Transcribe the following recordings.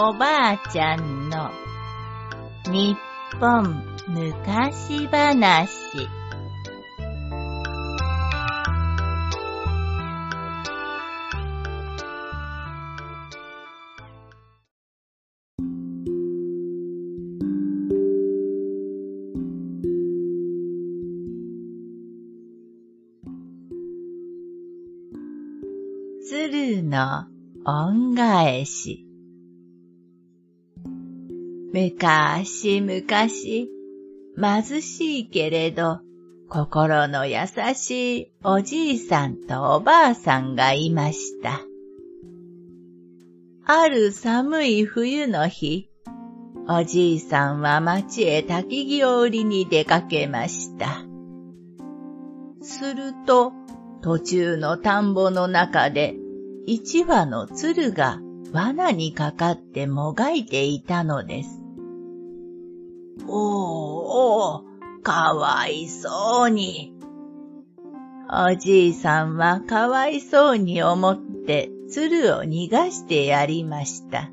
おばあちゃんの日本昔話。鶴の恩返し。むかしむかし、貧しいけれど、心の優しいおじいさんとおばあさんがいました。ある寒い冬の日、おじいさんは町へ焚き木を売りに出かけました。すると、途中の田んぼの中で、一羽の鶴が罠にかかってもがいていたのです。おお、かわいそうに。おじいさんはかわいそうに思って鶴を逃がしてやりました。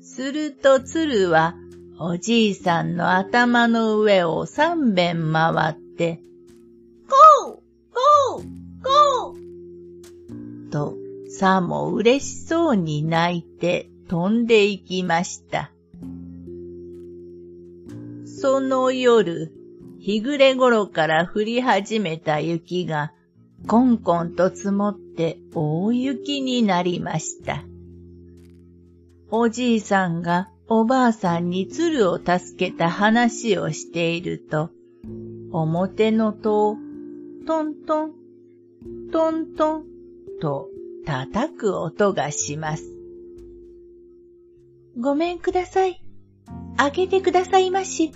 すると鶴はおじいさんの頭の上を三遍回って、ゴーゴーゴーとさも嬉しそうに泣いて飛んでいきました。その夜、日暮れ頃から降り始めた雪が、コンコンと積もって大雪になりました。おじいさんがおばあさんに鶴を助けた話をしていると、表の戸をトントン、トントンと叩く音がします。ごめんください。開けてくださいまし。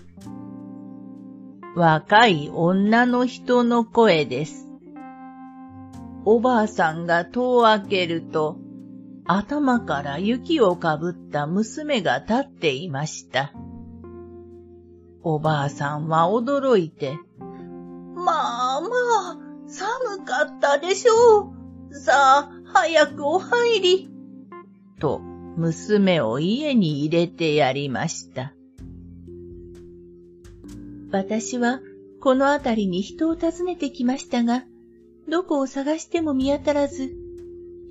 若い女の人の声です。おばあさんが戸を開けると、頭から雪をかぶった娘が立っていました。おばあさんは驚いて、まあまあ、寒かったでしょう。さあ、早くお入り。と、娘を家に入れてやりました。私はこの辺りに人を訪ねてきましたが、どこを探しても見当たらず、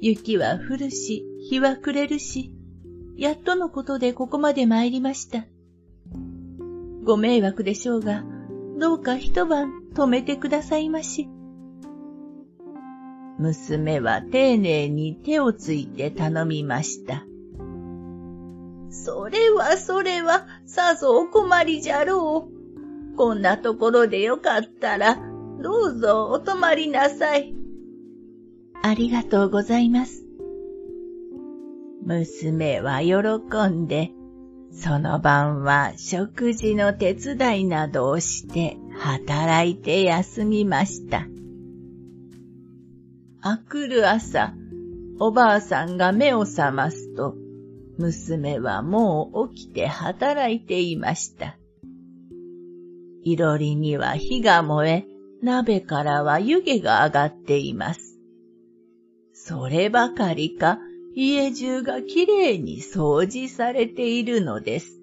雪は降るし、日は暮れるし、やっとのことでここまで参りました。ご迷惑でしょうが、どうか一晩泊めてくださいまし。娘は丁寧に手をついて頼みました。それはそれは、さぞお困りじゃろう。こんなところでよかったら、どうぞお泊まりなさい。ありがとうございます。娘は喜んで、その晩は食事の手伝いなどをして働いて休みました。あくる朝、おばあさんが目を覚ますと、娘はもう起きて働いていました。いろりには火が燃え、鍋からは湯気が上がっています。そればかりか、家中がきれいに掃除されているのです。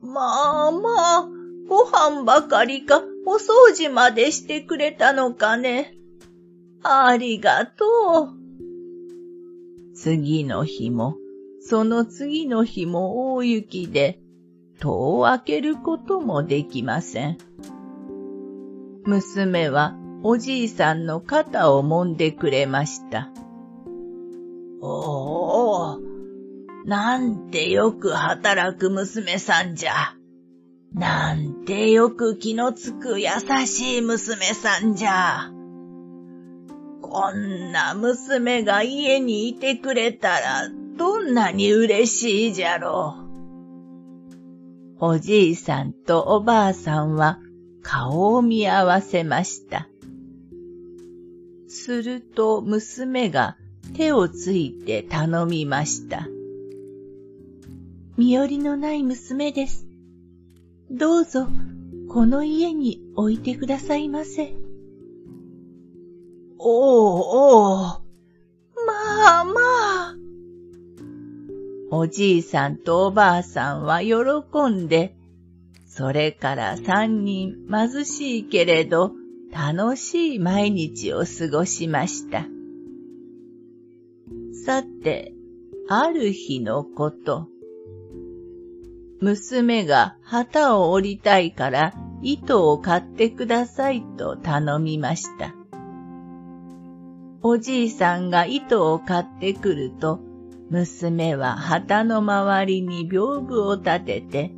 まあまあ、ご飯ばかりか、お掃除までしてくれたのかね。ありがとう。次の日も、その次の日も大雪で、戸を開けることもできません。娘はおじいさんの肩を揉んでくれました。おお、なんてよく働く娘さんじゃ。なんてよく気のつく優しい娘さんじゃ。こんな娘が家にいてくれたらどんなに嬉しいじゃろう。おじいさんとおばあさんは顔を見合わせました。すると娘が手をついて頼みました。身寄りのない娘です。どうぞ、この家に置いてくださいませ。おうおう、おじいさんとおばあさんは喜んで、それから三人貧しいけれど楽しい毎日を過ごしました。さて、ある日のこと。娘が旗を折りたいから糸を買ってくださいと頼みました。おじいさんが糸を買ってくると、娘は旗の周りに屏風を立てて、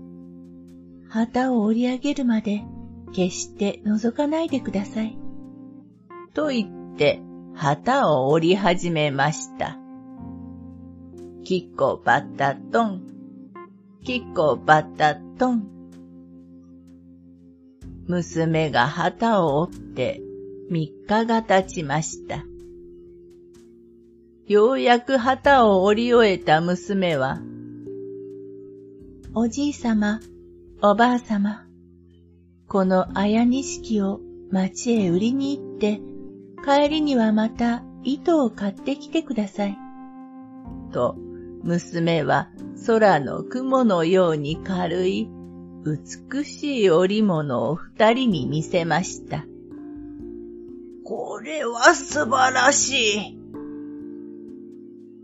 旗を折り上げるまで決して覗かないでください。と言って旗を折り始めました。キッコバッタトン、キッコバッタトン。娘が旗を折って三日が経ちました。ようやく旗を折り終えた娘は、おじいさま、おばあさま、この綾錦を町へ売りに行って、帰りにはまた糸を買ってきてください。と、娘は空の雲のように軽い、美しい織物を二人に見せました。これは素晴らしい。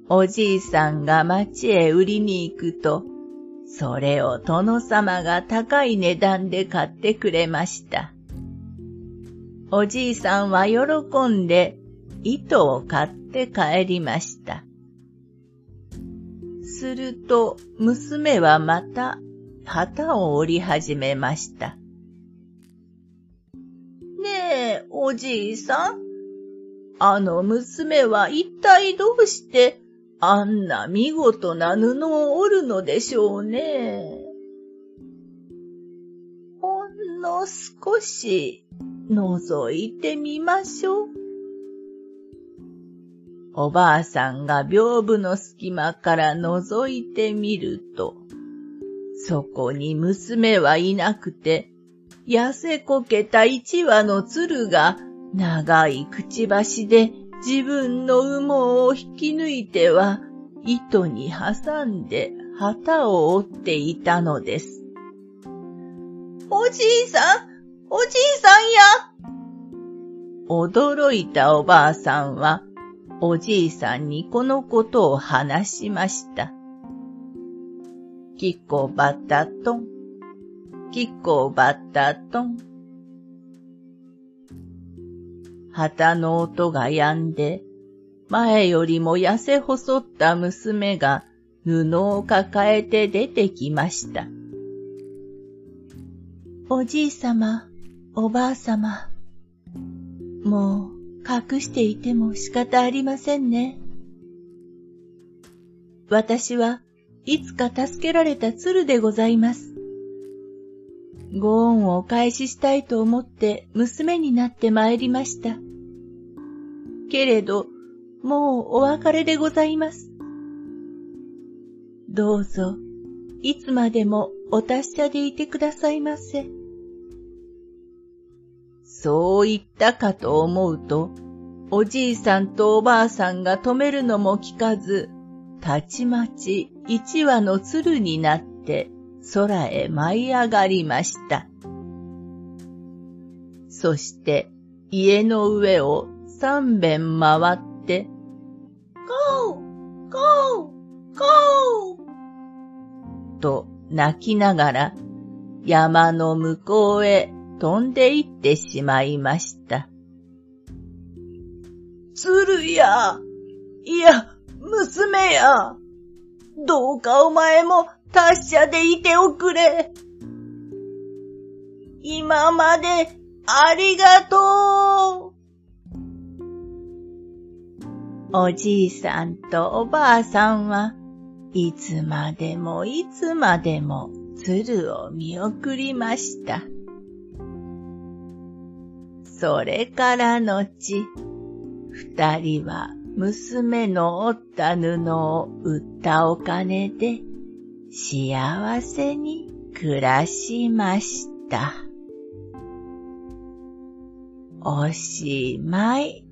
おじいさんが町へ売りに行くと、それを殿様が高い値段で買ってくれました。おじいさんは喜んで糸を買って帰りました。すると娘はまた旗を折り始めました。ねえ、おじいさん。あの娘は一体どうしてあんな見事な布を織るのでしょうね。ほんの少し覗いてみましょう。おばあさんが屏風の隙間から覗いてみると、そこに娘はいなくて、痩せこけた一羽の鶴が長いくちばしで自分の羽毛を引き抜いては糸に挟んで旗を折っていたのです。おじいさんおじいさんや驚いたおばあさんは、おじいさんにこのことを話しました。キッコバタトン、キコバタトン。旗の音が止んで、前よりも痩せ細った娘が布を抱えて出てきました。おじいさま、おばあさま、もう隠していても仕方ありませんね。私はいつか助けられた鶴でございます。ご恩をお返ししたいと思って娘になって参りました。けれど、もうお別れでございます。どうぞ、いつまでもお達者でいてくださいませ。そう言ったかと思うと、おじいさんとおばあさんが止めるのも聞かず、たちまち一羽の鶴になって空へ舞い上がりました。そして家の上を三遍回って、ゴーゴーゴーと泣きながら山の向こうへ飛んで行ってしまいました。鶴や、いや、娘や、どうかお前も達者でいておくれ。今までありがとう。おじいさんとおばあさんはいつまでもいつまでも鶴を見送りました。それから後、二人は娘の折った布を売ったお金で幸せに暮らしました。おしまい。